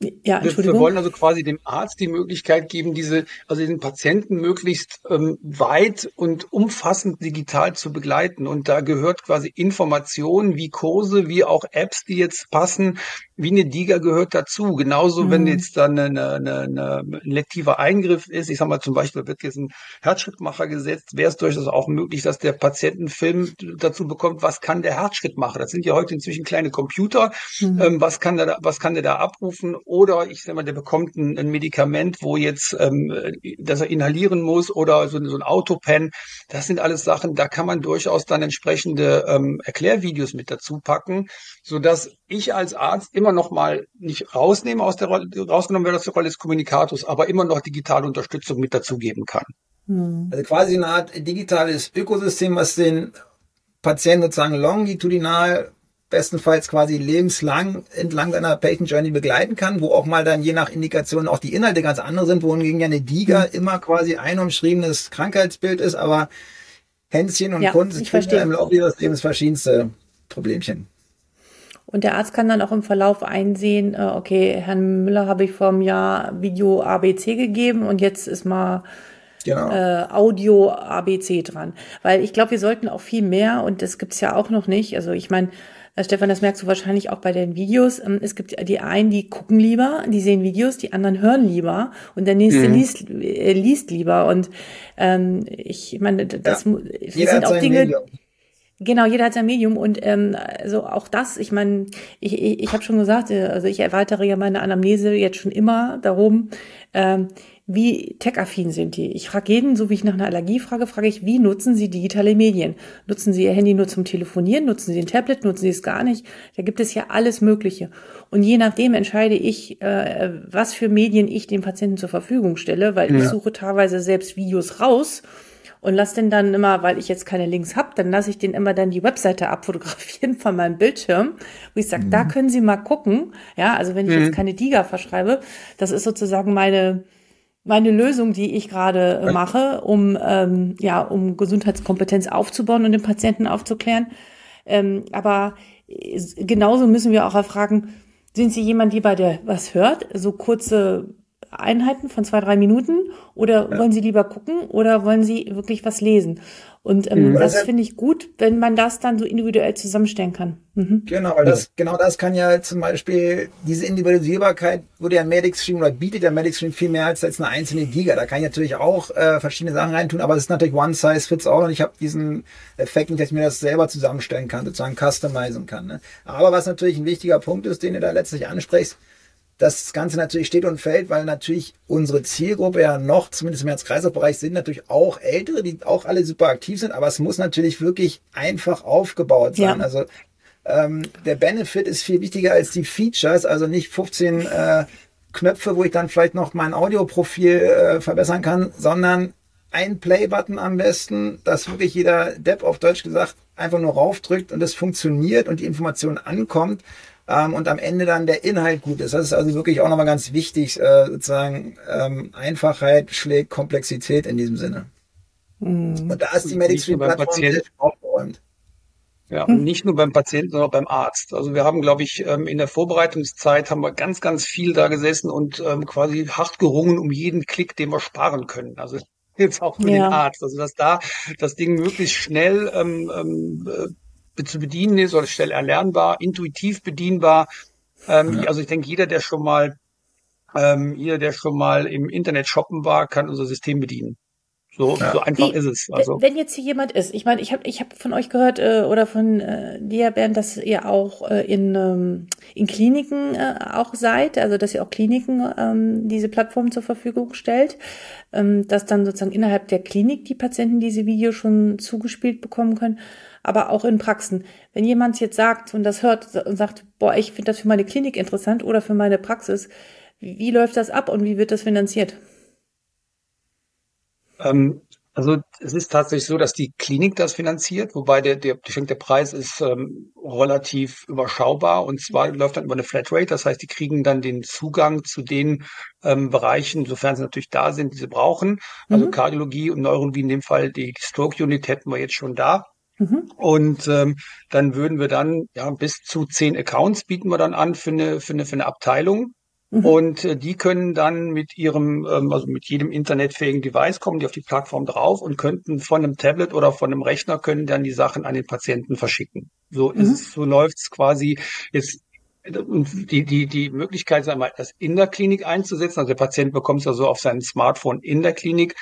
ja, Entschuldigung. Wir wollen also quasi dem Arzt die Möglichkeit geben, diese, also den Patienten möglichst ähm, weit und umfassend digital zu begleiten. Und da gehört quasi Informationen wie Kurse, wie auch Apps, die jetzt passen, wie eine Diga gehört dazu. Genauso, mhm. wenn jetzt dann eine, eine, eine, ein lektiver Eingriff ist, ich sag mal zum Beispiel, wird jetzt ein Herzschrittmacher gesetzt, wäre es durchaus auch möglich, dass der Patient einen Film dazu bekommt, was kann der Herzschrittmacher? Das sind ja heute inzwischen kleine Computer. Mhm. Ähm, was kann der, was kann der da abrufen? Oder ich sag mal, der bekommt ein, ein Medikament, wo jetzt, ähm, dass er inhalieren muss oder so, so ein Autopen. Das sind alles Sachen, da kann man durchaus dann entsprechende ähm, Erklärvideos mit dazu packen, so dass ich als Arzt immer noch mal nicht rausnehme aus der Rolle, rausgenommen werde aus der Rolle des Kommunikators, aber immer noch digitale Unterstützung mit dazugeben kann. Hm. Also quasi eine Art digitales Ökosystem, was den Patienten sozusagen longitudinal bestenfalls quasi lebenslang entlang seiner Patient Journey begleiten kann, wo auch mal dann je nach Indikation auch die Inhalte ganz andere sind, wohingegen ja eine DIGA mhm. immer quasi ein umschriebenes Krankheitsbild ist, aber Hänschen und ja, Kunst kriegen im Laufe ihres Lebens verschiedenste Problemchen. Und der Arzt kann dann auch im Verlauf einsehen, äh, okay, Herrn Müller habe ich vor einem Jahr Video ABC gegeben und jetzt ist mal genau. äh, Audio ABC dran. Weil ich glaube, wir sollten auch viel mehr, und das gibt's ja auch noch nicht, also ich meine, äh, Stefan, das merkst du wahrscheinlich auch bei den Videos. Ähm, es gibt die einen, die gucken lieber, die sehen Videos, die anderen hören lieber und der nächste mhm. liest, äh, liest lieber. Und ähm, ich meine, das, ja. das sind auch Dinge. Medium. Genau, jeder hat sein Medium und ähm, also auch das, ich meine, ich, ich, ich habe schon gesagt, äh, also ich erweitere ja meine Anamnese jetzt schon immer darum, ähm, wie tech-affin sind die? Ich frage jeden, so wie ich nach einer Allergie frage, frage ich, wie nutzen Sie digitale Medien? Nutzen Sie Ihr Handy nur zum Telefonieren? Nutzen Sie ein Tablet? Nutzen Sie es gar nicht? Da gibt es ja alles Mögliche. Und je nachdem entscheide ich, äh, was für Medien ich dem Patienten zur Verfügung stelle, weil ja. ich suche teilweise selbst Videos raus und lass den dann immer, weil ich jetzt keine Links habe, dann lasse ich den immer dann die Webseite abfotografieren von meinem Bildschirm, wo ich sage, mhm. da können Sie mal gucken. Ja, also wenn ich mhm. jetzt keine Diga verschreibe, das ist sozusagen meine meine Lösung, die ich gerade äh, mache, um ähm, ja, um Gesundheitskompetenz aufzubauen und den Patienten aufzuklären. Ähm, aber äh, genauso müssen wir auch erfragen, sind Sie jemand, die bei der was hört, so kurze Einheiten von zwei, drei Minuten oder ja. wollen Sie lieber gucken oder wollen Sie wirklich was lesen? Und ähm, mhm. das finde ich gut, wenn man das dann so individuell zusammenstellen kann. Mhm. Genau, weil das, genau das kann ja zum Beispiel, diese Individualisierbarkeit wurde ja MedicStream oder bietet ja MedicStream viel mehr als, als eine einzelne Giga. Da kann ich natürlich auch äh, verschiedene Sachen reintun, aber es ist natürlich one size fits all und ich habe diesen Effekt nicht, dass ich mir das selber zusammenstellen kann, sozusagen customizen kann. Ne? Aber was natürlich ein wichtiger Punkt ist, den du da letztlich ansprichst, das Ganze natürlich steht und fällt, weil natürlich unsere Zielgruppe ja noch, zumindest im Herz-Kreislauf-Bereich, sind natürlich auch Ältere, die auch alle super aktiv sind, aber es muss natürlich wirklich einfach aufgebaut sein. Ja. Also ähm, der Benefit ist viel wichtiger als die Features, also nicht 15 äh, Knöpfe, wo ich dann vielleicht noch mein Audioprofil äh, verbessern kann, sondern ein Play-Button am besten, dass wirklich jeder Depp auf Deutsch gesagt einfach nur raufdrückt und es funktioniert und die Information ankommt ähm, und am Ende dann der Inhalt gut ist. Das ist also wirklich auch nochmal ganz wichtig, äh, sozusagen ähm, Einfachheit schlägt Komplexität in diesem Sinne. Mhm. Und da ist die Medic-Plattform aufgeräumt. Ja, und nicht nur beim Patienten, sondern auch beim Arzt. Also wir haben, glaube ich, ähm, in der Vorbereitungszeit haben wir ganz, ganz viel da gesessen und ähm, quasi hart gerungen um jeden Klick, den wir sparen können. Also jetzt auch für ja. den Arzt. Also dass da das Ding möglichst schnell ähm, ähm, äh, zu bedienen ist oder schnell erlernbar, intuitiv bedienbar. Ähm, ja. Also ich denke, jeder, der schon mal, ähm, jeder, der schon mal im Internet shoppen war, kann unser System bedienen. So, ja. so einfach Wie, ist es. Also. Wenn jetzt hier jemand ist, ich meine, ich habe ich hab von euch gehört äh, oder von äh, dir, Bernd, dass ihr auch äh, in, ähm, in Kliniken äh, auch seid, also dass ihr auch Kliniken ähm, diese Plattform zur Verfügung stellt, ähm, dass dann sozusagen innerhalb der Klinik die Patienten diese Videos schon zugespielt bekommen können aber auch in Praxen. Wenn jemand jetzt sagt und das hört und sagt, boah, ich finde das für meine Klinik interessant oder für meine Praxis, wie, wie läuft das ab und wie wird das finanziert? Ähm, also es ist tatsächlich so, dass die Klinik das finanziert, wobei der, der, der Preis ist ähm, relativ überschaubar und zwar läuft dann über eine Flatrate, das heißt, die kriegen dann den Zugang zu den ähm, Bereichen, sofern sie natürlich da sind, die sie brauchen. Also mhm. Kardiologie und Neurologie in dem Fall, die, die Stroke Unit hätten wir jetzt schon da. Mhm. Und ähm, dann würden wir dann ja bis zu zehn Accounts bieten wir dann an für eine für eine für eine Abteilung. Mhm. Und äh, die können dann mit ihrem, ähm, also mit jedem internetfähigen Device kommen, die auf die Plattform drauf und könnten von einem Tablet oder von einem Rechner können dann die Sachen an den Patienten verschicken. So mhm. ist es, so läuft's quasi jetzt und die, die, die Möglichkeit, sagen wir, das in der Klinik einzusetzen. Also der Patient bekommt es ja so auf sein Smartphone in der Klinik.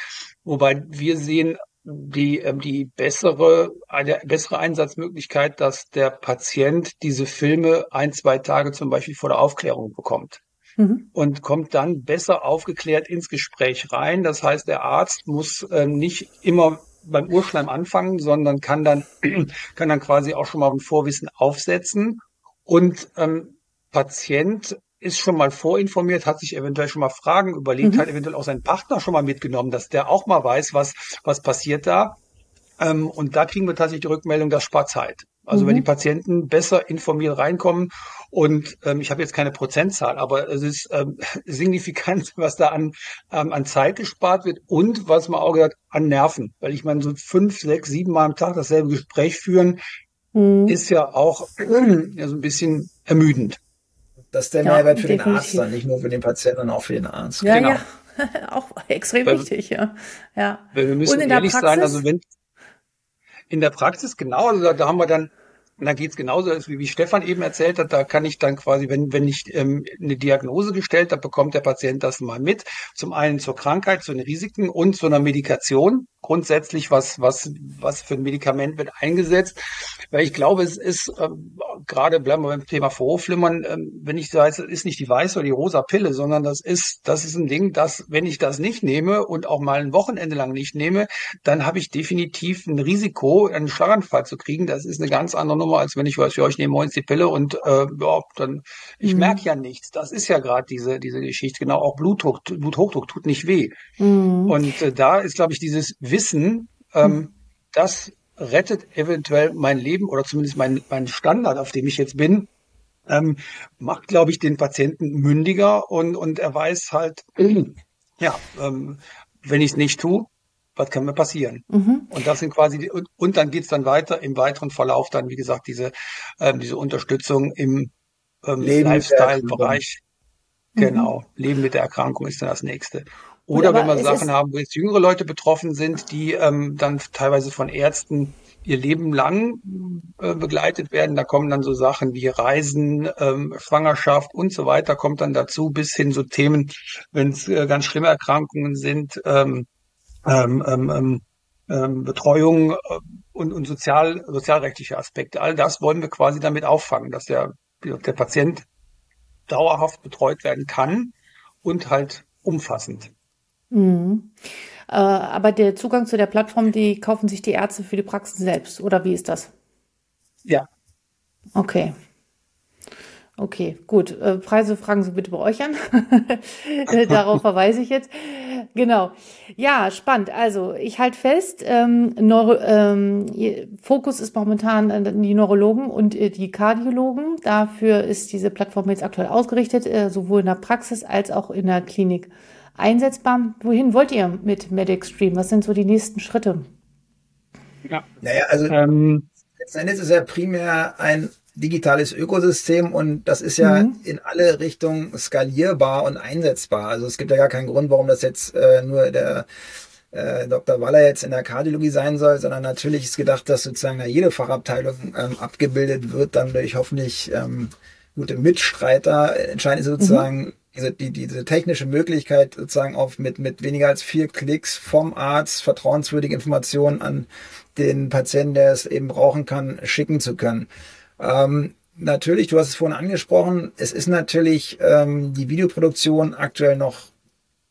Wobei wir sehen, die, ähm, die bessere, eine bessere Einsatzmöglichkeit, dass der Patient diese Filme ein, zwei Tage zum Beispiel vor der Aufklärung bekommt. Mhm. Und kommt dann besser aufgeklärt ins Gespräch rein. Das heißt, der Arzt muss ähm, nicht immer beim Urschleim anfangen, sondern kann dann, kann dann quasi auch schon mal ein Vorwissen aufsetzen. Und ähm, Patient ist schon mal vorinformiert, hat sich eventuell schon mal Fragen überlegt, mhm. hat eventuell auch seinen Partner schon mal mitgenommen, dass der auch mal weiß, was, was passiert da. Ähm, und da kriegen wir tatsächlich die Rückmeldung, das spart Zeit. Also mhm. wenn die Patienten besser informiert reinkommen und ähm, ich habe jetzt keine Prozentzahl, aber es ist ähm, signifikant, was da an, ähm, an Zeit gespart wird und was man auch gesagt an Nerven. Weil ich meine, so fünf, sechs, sieben Mal am Tag dasselbe Gespräch führen, mhm. ist ja auch ja, so ein bisschen ermüdend. Das ist der ja, Mehrwert für definitiv. den Arzt dann, nicht nur für den Patienten, sondern auch für den Arzt. Ja, genau. ja. auch extrem weil, wichtig, ja. ja. Wir müssen ehrlich sein, also wenn in der Praxis, genau, also da, da haben wir dann und dann geht's genauso, wie, wie Stefan eben erzählt hat, da kann ich dann quasi, wenn, wenn ich ähm, eine Diagnose gestellt habe, bekommt der Patient das mal mit. Zum einen zur Krankheit, zu den Risiken und zu einer Medikation. Grundsätzlich, was, was, was für ein Medikament wird eingesetzt. Weil ich glaube, es ist, ähm, gerade bleiben wir beim Thema Vorhofflimmern, ähm, wenn ich sage, es ist nicht die weiße oder die rosa Pille, sondern das ist, das ist ein Ding, dass, wenn ich das nicht nehme und auch mal ein Wochenende lang nicht nehme, dann habe ich definitiv ein Risiko, einen Schlaganfall zu kriegen. Das ist eine ganz andere Nummer, als wenn ich weiß, ja, ich nehme morgens die Pille und äh, ja, dann ich mhm. merke ja nichts. Das ist ja gerade diese diese Geschichte. Genau, auch Blutdruck, Bluthochdruck tut nicht weh. Mhm. Und äh, da ist, glaube ich, dieses Wissen, ähm, mhm. das rettet eventuell mein Leben oder zumindest mein, mein Standard, auf dem ich jetzt bin, ähm, macht, glaube ich, den Patienten mündiger und, und er weiß halt, ja, ähm, wenn ich es nicht tue, was kann mir passieren? Mhm. Und das sind quasi die, und, und dann geht's dann weiter im weiteren Verlauf dann, wie gesagt, diese, ähm, diese Unterstützung im ähm, Lifestyle-Bereich. Mhm. Genau. Leben mit der Erkrankung ist dann das nächste. Oder wenn wir Sachen haben, wo jetzt jüngere Leute betroffen sind, die ähm, dann teilweise von Ärzten ihr Leben lang äh, begleitet werden. Da kommen dann so Sachen wie Reisen, ähm, Schwangerschaft und so weiter, kommt dann dazu, bis hin so Themen, wenn es äh, ganz schlimme Erkrankungen sind, ähm, ähm, ähm, ähm, ähm Betreuung äh, und, und sozial, sozialrechtliche Aspekte. All das wollen wir quasi damit auffangen, dass der, der Patient dauerhaft betreut werden kann und halt umfassend. Mhm. Äh, aber der Zugang zu der Plattform, die kaufen sich die Ärzte für die Praxen selbst, oder wie ist das? Ja. Okay. Okay, gut. Äh, Preise fragen Sie bitte bei euch an. Darauf verweise ich jetzt. Genau. Ja, spannend. Also ich halte fest, ähm, Neuro, ähm, Fokus ist momentan die Neurologen und äh, die Kardiologen. Dafür ist diese Plattform jetzt aktuell ausgerichtet, äh, sowohl in der Praxis als auch in der Klinik einsetzbar. Wohin wollt ihr mit MedicStream? Was sind so die nächsten Schritte? Ja, naja, also ähm, letzten Endes ist ja primär ein digitales Ökosystem und das ist ja mhm. in alle Richtungen skalierbar und einsetzbar. Also es gibt ja gar keinen Grund, warum das jetzt äh, nur der äh, Dr. Waller jetzt in der Kardiologie sein soll, sondern natürlich ist gedacht, dass sozusagen da jede Fachabteilung ähm, abgebildet wird, dann durch hoffentlich ähm, gute Mitstreiter. Entscheidend ist sozusagen mhm diese, die, diese technische Möglichkeit sozusagen auf mit, mit weniger als vier Klicks vom Arzt vertrauenswürdige Informationen an den Patienten, der es eben brauchen kann, schicken zu können. Ähm, natürlich, du hast es vorhin angesprochen, es ist natürlich ähm, die Videoproduktion aktuell noch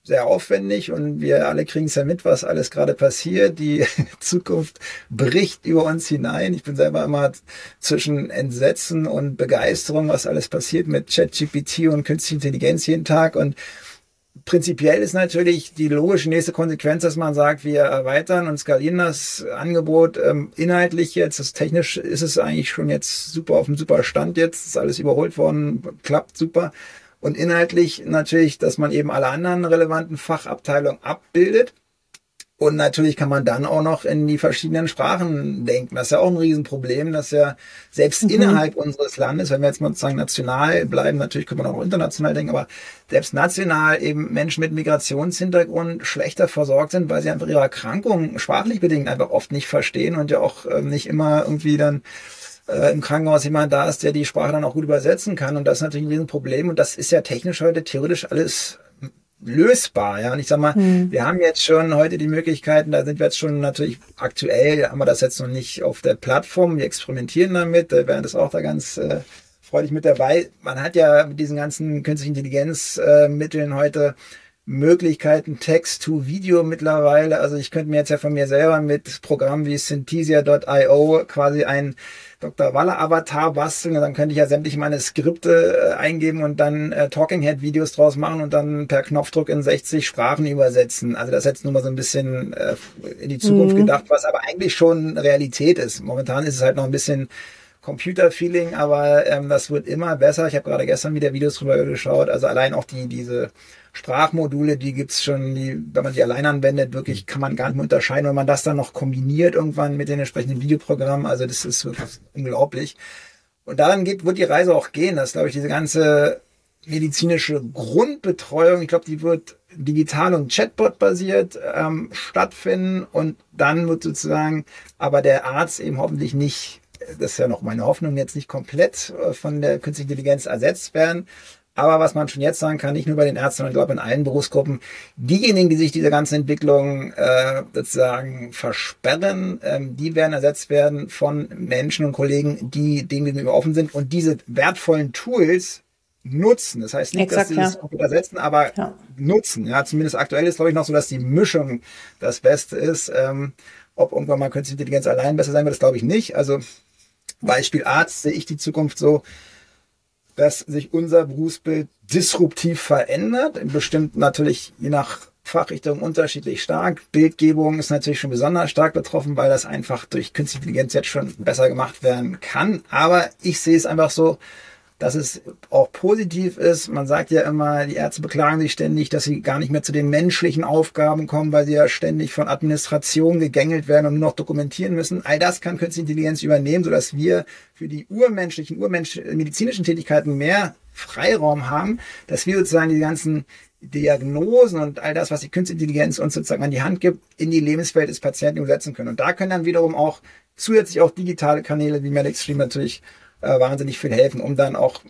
sehr aufwendig und wir alle kriegen es ja mit, was alles gerade passiert. Die Zukunft bricht über uns hinein. Ich bin selber immer zwischen Entsetzen und Begeisterung, was alles passiert mit ChatGPT und künstlicher Intelligenz jeden Tag und Prinzipiell ist natürlich die logische nächste Konsequenz, dass man sagt, wir erweitern und skalieren das Angebot ähm, inhaltlich jetzt. Das technisch ist es eigentlich schon jetzt super auf dem super Stand jetzt. Ist alles überholt worden, klappt super und inhaltlich natürlich, dass man eben alle anderen relevanten Fachabteilungen abbildet. Und natürlich kann man dann auch noch in die verschiedenen Sprachen denken. Das ist ja auch ein Riesenproblem, dass ja selbst mhm. innerhalb unseres Landes, wenn wir jetzt mal sozusagen national bleiben, natürlich kann man auch international denken, aber selbst national eben Menschen mit Migrationshintergrund schlechter versorgt sind, weil sie einfach ihre Erkrankungen sprachlich bedingt einfach oft nicht verstehen und ja auch äh, nicht immer irgendwie dann äh, im Krankenhaus jemand da ist, der die Sprache dann auch gut übersetzen kann. Und das ist natürlich ein Problem. Und das ist ja technisch heute theoretisch alles lösbar. Ja, und ich sag mal, hm. wir haben jetzt schon heute die Möglichkeiten, da sind wir jetzt schon natürlich aktuell, haben wir das jetzt noch nicht auf der Plattform, wir experimentieren damit, da werden das auch da ganz äh, freudig mit dabei. Man hat ja mit diesen ganzen künstlichen Intelligenzmitteln äh, heute Möglichkeiten, Text to Video mittlerweile. Also ich könnte mir jetzt ja von mir selber mit Programmen wie Synthesia.io quasi ein Dr. Waller Avatar basteln. Dann könnte ich ja sämtliche meine Skripte äh, eingeben und dann äh, Talking Head Videos draus machen und dann per Knopfdruck in 60 Sprachen übersetzen. Also das ist jetzt nur mal so ein bisschen äh, in die Zukunft mhm. gedacht, was aber eigentlich schon Realität ist. Momentan ist es halt noch ein bisschen Computer-Feeling, aber ähm, das wird immer besser. Ich habe gerade gestern wieder Videos drüber geschaut. Also allein auch die diese Sprachmodule, die gibt's schon, die, wenn man die allein anwendet, wirklich kann man gar nicht mehr unterscheiden, wenn man das dann noch kombiniert irgendwann mit den entsprechenden Videoprogrammen. Also das ist wirklich unglaublich. Und daran geht, wird die Reise auch gehen, dass, glaube ich, diese ganze medizinische Grundbetreuung, ich glaube, die wird digital und Chatbot basiert ähm, stattfinden und dann wird sozusagen aber der Arzt eben hoffentlich nicht das ist ja noch meine Hoffnung, jetzt nicht komplett äh, von der künstlichen Intelligenz ersetzt werden. Aber was man schon jetzt sagen kann, nicht nur bei den Ärzten, sondern ich glaube in allen Berufsgruppen, diejenigen, die sich dieser ganzen Entwicklung äh, sozusagen versperren, ähm, die werden ersetzt werden von Menschen und Kollegen, die dem gegenüber offen sind und diese wertvollen Tools nutzen. Das heißt nicht, Exakt, dass sie ja. das ersetzen, aber ja. nutzen. Ja, zumindest aktuell ist glaube ich noch so, dass die Mischung das Beste ist. Ähm, ob irgendwann mal künstliche Intelligenz allein besser sein wird, das glaube ich nicht. Also Beispiel Arzt sehe ich die Zukunft so, dass sich unser Berufsbild disruptiv verändert. Bestimmt natürlich je nach Fachrichtung unterschiedlich stark. Bildgebung ist natürlich schon besonders stark betroffen, weil das einfach durch künstliche Intelligenz jetzt schon besser gemacht werden kann. Aber ich sehe es einfach so, dass es auch positiv ist. Man sagt ja immer, die Ärzte beklagen sich ständig, dass sie gar nicht mehr zu den menschlichen Aufgaben kommen, weil sie ja ständig von Administration gegängelt werden und nur noch dokumentieren müssen. All das kann künstliche Intelligenz übernehmen, sodass wir für die urmenschlichen, urmensch medizinischen Tätigkeiten mehr Freiraum haben, dass wir sozusagen die ganzen Diagnosen und all das, was die Künstliche Intelligenz uns sozusagen an die Hand gibt, in die Lebenswelt des Patienten übersetzen können. Und da können dann wiederum auch zusätzlich auch digitale Kanäle wie MedXtreme natürlich äh, wahnsinnig viel helfen, um dann auch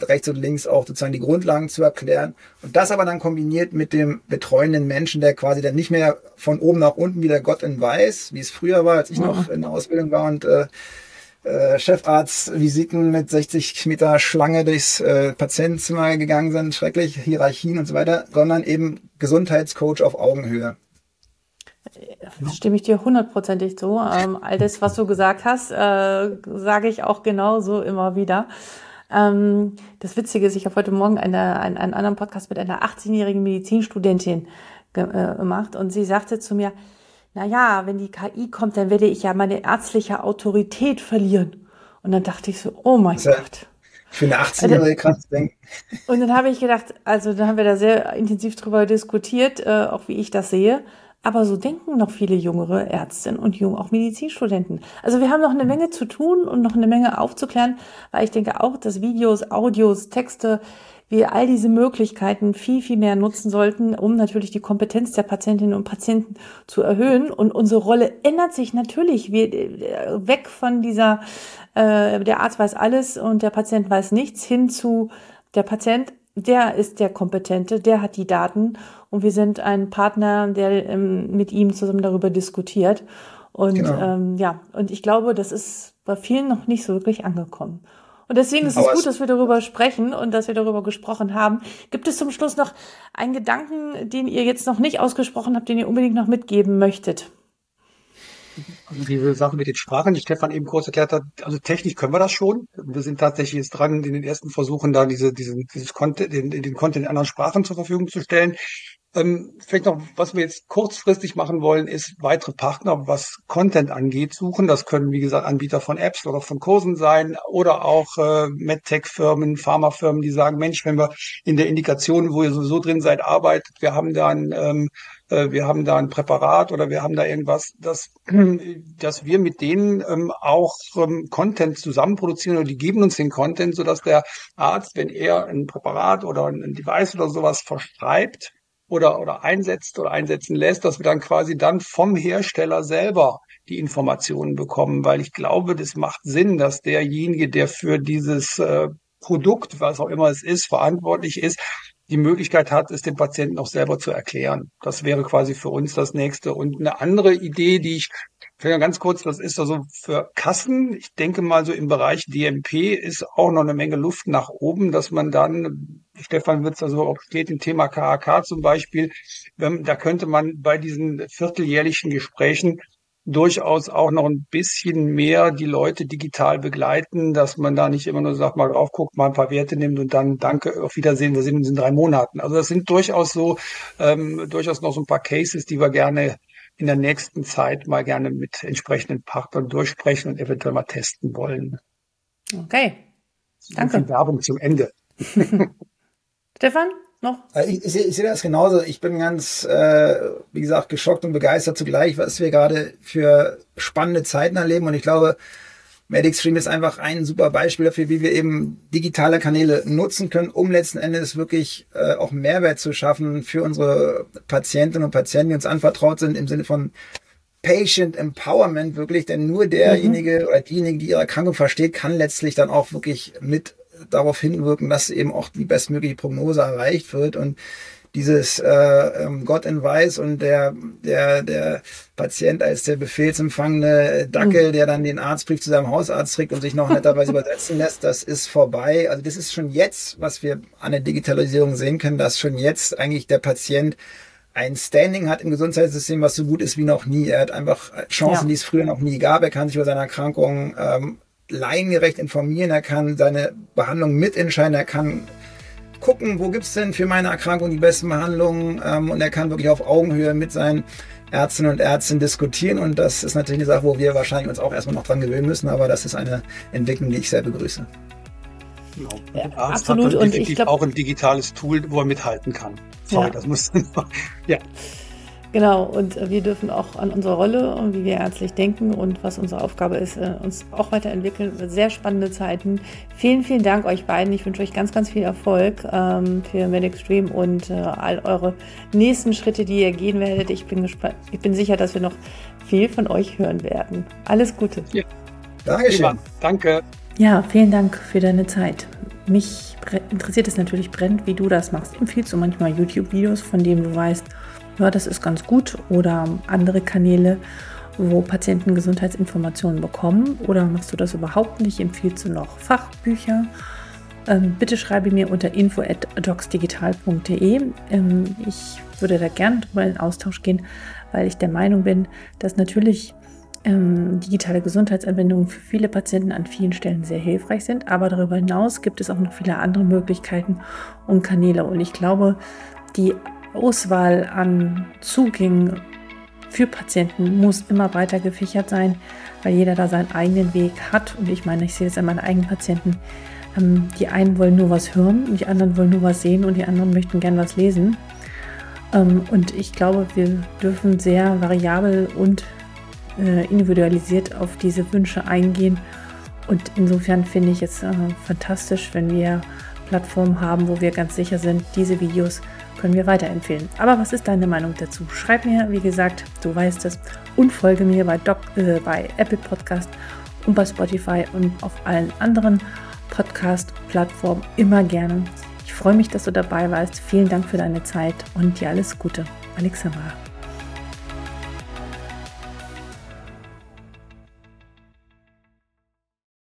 rechts und links auch sozusagen die Grundlagen zu erklären. Und das aber dann kombiniert mit dem betreuenden Menschen, der quasi dann nicht mehr von oben nach unten wie der Gott in Weiß, wie es früher war, als ich noch in der Ausbildung war und äh, äh, Chefarztvisiten mit 60 Meter Schlange durchs äh, Patientenzimmer gegangen sind, schrecklich, Hierarchien und so weiter, sondern eben Gesundheitscoach auf Augenhöhe. Stimme ich dir hundertprozentig zu. Ähm, all das, was du gesagt hast, äh, sage ich auch genauso immer wieder. Ähm, das Witzige ist, ich habe heute Morgen eine, einen, einen anderen Podcast mit einer 18-jährigen Medizinstudentin äh, gemacht und sie sagte zu mir, na ja, wenn die KI kommt, dann werde ich ja meine ärztliche Autorität verlieren. Und dann dachte ich so, oh mein ja Gott. Für eine 18-jährige krass denken. Und dann habe ich gedacht, also dann haben wir da sehr intensiv drüber diskutiert, äh, auch wie ich das sehe. Aber so denken noch viele jüngere Ärztinnen und jung auch Medizinstudenten. Also wir haben noch eine Menge zu tun und noch eine Menge aufzuklären, weil ich denke auch, dass Videos, Audios, Texte, wir all diese Möglichkeiten viel, viel mehr nutzen sollten, um natürlich die Kompetenz der Patientinnen und Patienten zu erhöhen. Und unsere Rolle ändert sich natürlich. Wir, äh, weg von dieser, äh, der Arzt weiß alles und der Patient weiß nichts, hin zu der Patient der ist der Kompetente, der hat die Daten und wir sind ein Partner, der ähm, mit ihm zusammen darüber diskutiert. Und genau. ähm, ja, und ich glaube, das ist bei vielen noch nicht so wirklich angekommen. Und deswegen ist es gut, dass wir darüber sprechen und dass wir darüber gesprochen haben. Gibt es zum Schluss noch einen Gedanken, den ihr jetzt noch nicht ausgesprochen habt, den ihr unbedingt noch mitgeben möchtet? Also diese Sache mit den Sprachen, die Stefan eben kurz erklärt hat, also technisch können wir das schon. Wir sind tatsächlich jetzt dran, in den ersten Versuchen da diese, diesen, dieses Content, den, den Content in anderen Sprachen zur Verfügung zu stellen. Ähm, vielleicht noch, was wir jetzt kurzfristig machen wollen, ist weitere Partner, was Content angeht, suchen. Das können, wie gesagt, Anbieter von Apps oder von Kursen sein oder auch äh, MedTech-Firmen, Pharmafirmen, die sagen, Mensch, wenn wir in der Indikation, wo ihr sowieso drin seid, arbeitet, wir haben da ein ähm, äh, wir haben da ein Präparat oder wir haben da irgendwas, dass, dass wir mit denen ähm, auch ähm, Content zusammen produzieren oder die geben uns den Content, sodass der Arzt, wenn er ein Präparat oder ein Device oder sowas verschreibt, oder, oder einsetzt oder einsetzen lässt, dass wir dann quasi dann vom Hersteller selber die Informationen bekommen, weil ich glaube, das macht Sinn, dass derjenige, der für dieses äh, Produkt, was auch immer es ist, verantwortlich ist, die Möglichkeit hat, es dem Patienten auch selber zu erklären. Das wäre quasi für uns das nächste. Und eine andere Idee, die ich vielleicht ganz kurz, das ist also für Kassen. Ich denke mal so im Bereich DMP ist auch noch eine Menge Luft nach oben, dass man dann, Stefan wird es also auch steht im Thema KAK zum Beispiel, wenn, da könnte man bei diesen vierteljährlichen Gesprächen durchaus auch noch ein bisschen mehr die Leute digital begleiten, dass man da nicht immer nur sagt, mal drauf guckt, mal ein paar Werte nimmt und dann danke, auf Wiedersehen, wir sehen uns in drei Monaten. Also das sind durchaus so, ähm, durchaus noch so ein paar Cases, die wir gerne in der nächsten Zeit mal gerne mit entsprechenden Partnern durchsprechen und eventuell mal testen wollen. Okay. Danke. Werbung zum Ende. Stefan? noch? Äh, ich, ich, ich sehe das genauso. Ich bin ganz, äh, wie gesagt, geschockt und begeistert zugleich, was wir gerade für spannende Zeiten erleben. Und ich glaube, MedicStream ist einfach ein super Beispiel dafür, wie wir eben digitale Kanäle nutzen können, um letzten Endes wirklich äh, auch Mehrwert zu schaffen für unsere Patientinnen und Patienten, die uns anvertraut sind, im Sinne von Patient Empowerment wirklich, denn nur derjenige mhm. oder diejenige, die ihre Erkrankung versteht, kann letztlich dann auch wirklich mit darauf hinwirken, dass eben auch die bestmögliche Prognose erreicht wird und dieses äh, ähm, Gott in Weiß und der, der, der Patient als der befehlsempfangene Dackel, mhm. der dann den Arztbrief zu seinem Hausarzt trägt und sich noch netterweise übersetzen lässt, das ist vorbei. Also das ist schon jetzt, was wir an der Digitalisierung sehen können, dass schon jetzt eigentlich der Patient ein Standing hat im Gesundheitssystem, was so gut ist wie noch nie. Er hat einfach Chancen, ja. die es früher noch nie gab. Er kann sich über seine Erkrankung ähm, laiengerecht informieren, er kann seine Behandlung mitentscheiden, er kann gucken, wo gibt's denn für meine Erkrankung die besten Behandlungen ähm, und er kann wirklich auf Augenhöhe mit seinen Ärztinnen und Ärzten diskutieren und das ist natürlich eine Sache, wo wir wahrscheinlich uns auch erstmal noch dran gewöhnen müssen, aber das ist eine Entwicklung, die ich sehr begrüße. Genau. Ja, absolut. und ich glaube auch ein digitales Tool, wo er mithalten kann. Sorry, ja. das muss ja. Genau, und wir dürfen auch an unsere Rolle und wie wir ärztlich denken und was unsere Aufgabe ist, äh, uns auch weiterentwickeln. Sehr spannende Zeiten. Vielen, vielen Dank euch beiden. Ich wünsche euch ganz, ganz viel Erfolg ähm, für MedicStream und äh, all eure nächsten Schritte, die ihr gehen werdet. Ich bin gespannt. Ich bin sicher, dass wir noch viel von euch hören werden. Alles Gute. Ja. Dankeschön. Danke. Ja, vielen Dank für deine Zeit. Mich interessiert es natürlich brennend, wie du das machst. Empfiehlst du manchmal YouTube-Videos, von denen du weißt, ja, das ist ganz gut oder andere Kanäle, wo Patienten Gesundheitsinformationen bekommen oder machst du das überhaupt nicht? Empfiehlst du noch Fachbücher? Ähm, bitte schreibe mir unter info@docsdigital.de. Ähm, ich würde da gerne drüber in Austausch gehen, weil ich der Meinung bin, dass natürlich ähm, digitale Gesundheitsanwendungen für viele Patienten an vielen Stellen sehr hilfreich sind, aber darüber hinaus gibt es auch noch viele andere Möglichkeiten und Kanäle. Und ich glaube, die Auswahl an Zugängen für Patienten muss immer weiter gefächert sein, weil jeder da seinen eigenen Weg hat. Und ich meine, ich sehe es an meinen eigenen Patienten. Ähm, die einen wollen nur was hören, die anderen wollen nur was sehen und die anderen möchten gern was lesen. Ähm, und ich glaube, wir dürfen sehr variabel und äh, individualisiert auf diese Wünsche eingehen. Und insofern finde ich es äh, fantastisch, wenn wir Plattformen haben, wo wir ganz sicher sind, diese Videos können wir weiterempfehlen. Aber was ist deine Meinung dazu? Schreib mir, wie gesagt, du weißt es, und folge mir bei, Doc, äh, bei Apple Podcast und bei Spotify und auf allen anderen Podcast-Plattformen immer gerne. Ich freue mich, dass du dabei warst. Vielen Dank für deine Zeit und dir alles Gute. Alexandra.